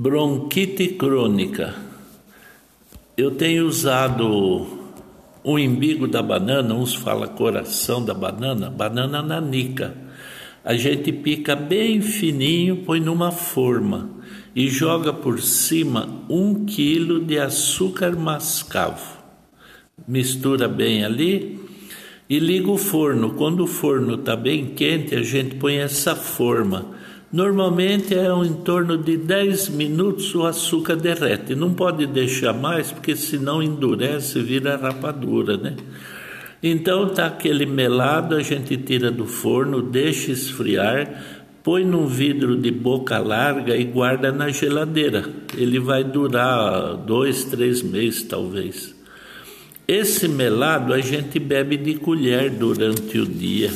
Bronquite crônica. Eu tenho usado o embigo da banana, uns falam coração da banana, banana nanica. A gente pica bem fininho, põe numa forma e joga por cima um quilo de açúcar mascavo. Mistura bem ali e liga o forno. Quando o forno está bem quente, a gente põe essa forma Normalmente é em torno de 10 minutos o açúcar derrete. Não pode deixar mais, porque senão endurece vira rapadura, né? Então tá aquele melado, a gente tira do forno, deixa esfriar, põe num vidro de boca larga e guarda na geladeira. Ele vai durar dois, três meses talvez. Esse melado a gente bebe de colher durante o dia.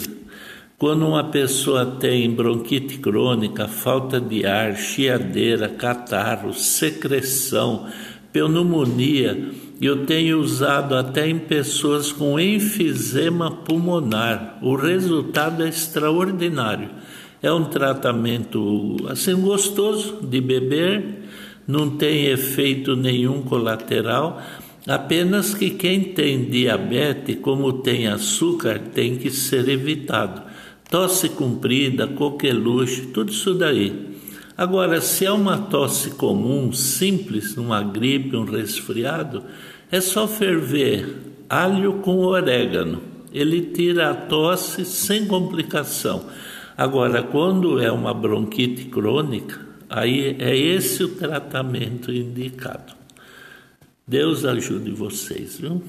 Quando uma pessoa tem bronquite crônica, falta de ar, chiadeira, catarro, secreção, pneumonia, eu tenho usado até em pessoas com enfisema pulmonar. O resultado é extraordinário. É um tratamento assim gostoso de beber, não tem efeito nenhum colateral, apenas que quem tem diabetes, como tem açúcar, tem que ser evitado tosse comprida, coqueluche, tudo isso daí. Agora, se é uma tosse comum, simples, uma gripe, um resfriado, é só ferver alho com orégano. Ele tira a tosse sem complicação. Agora, quando é uma bronquite crônica, aí é esse o tratamento indicado. Deus ajude vocês, viu?